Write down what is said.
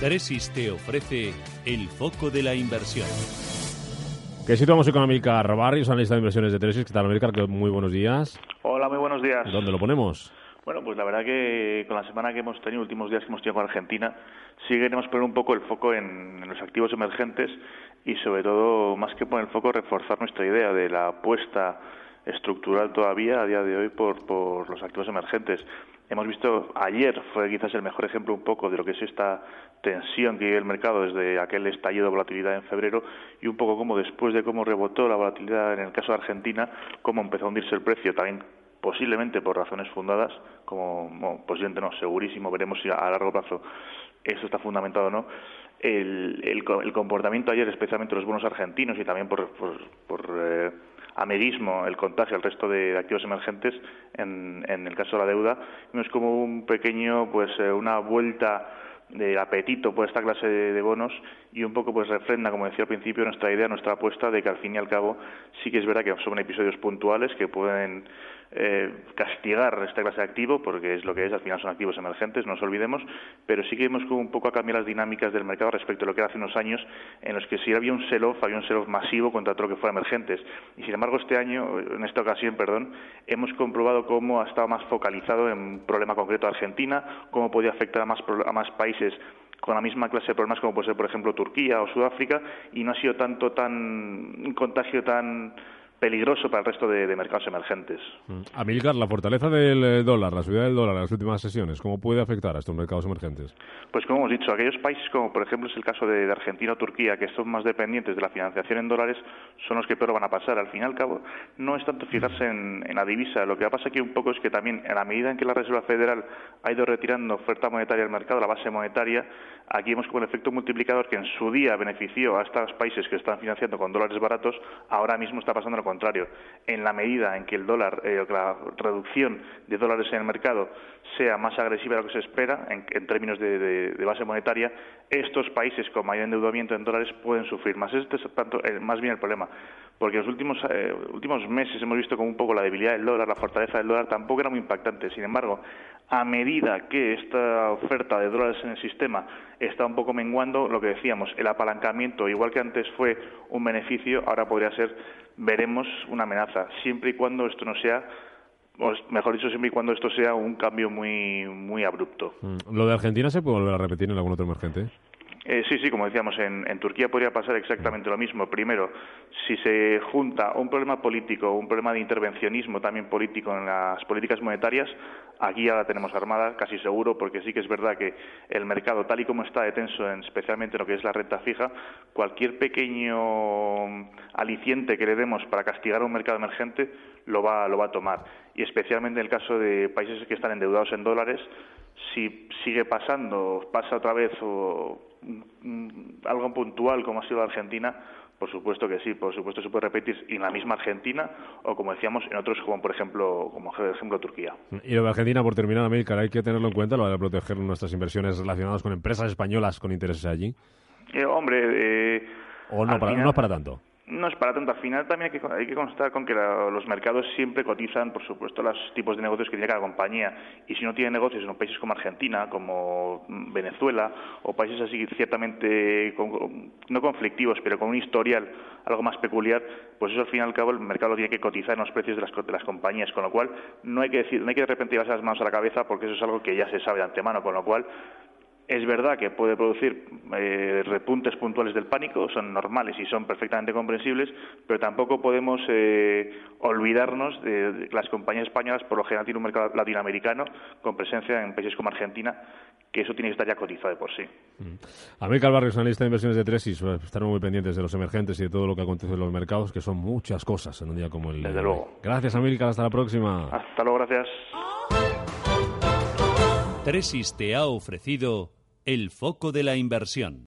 Tresis te ofrece el foco de la inversión. Que situamos con Amilcar Barrios, analista de inversiones de Tresis. ¿Qué tal, Amilcar? Muy buenos días. Hola, muy buenos días. ¿Dónde lo ponemos? Bueno, pues la verdad que con la semana que hemos tenido, últimos días que hemos tenido con Argentina, sí queremos poner un poco el foco en, en los activos emergentes y sobre todo, más que poner el foco, reforzar nuestra idea de la apuesta estructural todavía a día de hoy por, por los activos emergentes. Hemos visto ayer fue quizás el mejor ejemplo un poco de lo que es esta tensión que vive el mercado desde aquel estallido de volatilidad en febrero y un poco como después de cómo rebotó la volatilidad en el caso de Argentina, cómo empezó a hundirse el precio también posiblemente por razones fundadas, como bueno, posiblemente no, segurísimo, veremos si a largo plazo eso está fundamentado o no. El, el, el comportamiento ayer, especialmente los bonos argentinos y también por, eh, amedismo el contagio al resto de activos emergentes en, en el caso de la deuda no es como un pequeño pues eh, una vuelta de apetito por esta clase de, bonos y un poco pues refrenda, como decía al principio, nuestra idea, nuestra apuesta de que al fin y al cabo sí que es verdad que son episodios puntuales que pueden eh, castigar esta clase de activo, porque es lo que es, al final son activos emergentes, no nos olvidemos, pero sí que hemos como un poco a cambiar las dinámicas del mercado respecto a lo que era hace unos años, en los que si había un sell-off, había un sell-off masivo contra todo lo que fuera emergentes. Y sin embargo, este año, en esta ocasión, perdón, hemos comprobado cómo ha estado más focalizado en un problema concreto de Argentina, cómo podía afectar a más, a más países con la misma clase de problemas como puede ser, por ejemplo, Turquía o Sudáfrica, y no ha sido tanto tan un contagio tan peligroso para el resto de, de mercados emergentes. Amilcar, la fortaleza del eh, dólar, la subida del dólar en las últimas sesiones, ¿cómo puede afectar a estos mercados emergentes? Pues como hemos dicho, aquellos países como por ejemplo es el caso de, de Argentina o Turquía, que son más dependientes de la financiación en dólares, son los que peor van a pasar. Al fin y al cabo, no es tanto fijarse en, en la divisa, lo que va a pasar aquí un poco es que también, en la medida en que la Reserva Federal ha ido retirando oferta monetaria al mercado, la base monetaria, aquí vemos como el efecto multiplicador que en su día benefició a estos países que están financiando con dólares baratos, ahora mismo está pasando contrario. En la medida en que el dólar, eh, la reducción de dólares en el mercado sea más agresiva de lo que se espera en, términos de, base monetaria, estos países con mayor endeudamiento en dólares pueden sufrir más. Este es tanto, eh, más bien el problema, porque en los últimos, eh, últimos meses hemos visto como un poco la debilidad del dólar, la fortaleza del dólar tampoco era muy impactante. Sin embargo, a medida que esta oferta de dólares en el sistema está un poco menguando, lo que decíamos, el apalancamiento, igual que antes fue un beneficio, ahora podría ser, veremos, una amenaza, siempre y cuando esto no sea o mejor dicho, siempre y cuando esto sea un cambio muy, muy abrupto. ¿Lo de Argentina se puede volver a repetir en algún otro emergente? Eh, sí, sí, como decíamos, en, en, Turquía podría pasar exactamente lo mismo. Primero, si se junta un problema político, un problema de intervencionismo también político en las políticas monetarias, aquí ya la tenemos armada, casi seguro, porque sí que es verdad que el mercado, tal y como está de tenso, en, especialmente en lo que es la renta fija, cualquier pequeño aliciente que le demos para castigar a un mercado emergente lo va, lo va a tomar. Y especialmente en el caso de países que están endeudados en dólares, si sigue pasando, pasa otra vez o algo puntual como ha sido la Argentina, por supuesto que sí, por supuesto se puede repetir en la misma Argentina o como decíamos en otros como por ejemplo como por ejemplo Turquía. Y lo de Argentina por terminar América, hay que tenerlo en cuenta lo de proteger nuestras inversiones relacionadas con empresas españolas con intereses allí. Eh, hombre, eh, o no para, final, no es para tanto no es para tanto. Al final también hay que, hay que constar con que la, los mercados siempre cotizan, por supuesto, los tipos de negocios que tiene cada compañía. Y si no tiene negocios en países como Argentina, como Venezuela, o países así ciertamente con, no conflictivos, pero con un historial algo más peculiar, pues eso al fin y al cabo el mercado tiene que cotizar en los precios de las, de las compañías. Con lo cual, no hay que decir, no hay que de repente llevarse las manos a la cabeza porque eso es algo que ya se sabe de antemano. Con lo cual, es verdad que puede producir eh, repuntes puntuales del pánico, son normales y son perfectamente comprensibles, pero tampoco podemos eh, olvidarnos de, de, las compañías españolas, por lo general tienen un mercado latinoamericano con presencia en países como Argentina, que eso tiene que estar ya cotizado de por sí. Mm. América Barrios, analista de inversiones de Tresis, estaremos muy pendientes de los emergentes y de todo lo que acontece en los mercados, que son muchas cosas en un día como el Desde luego. Gracias, América, hasta la próxima. Hasta luego, gracias. Tresis te ha ofrecido el foco de la inversión.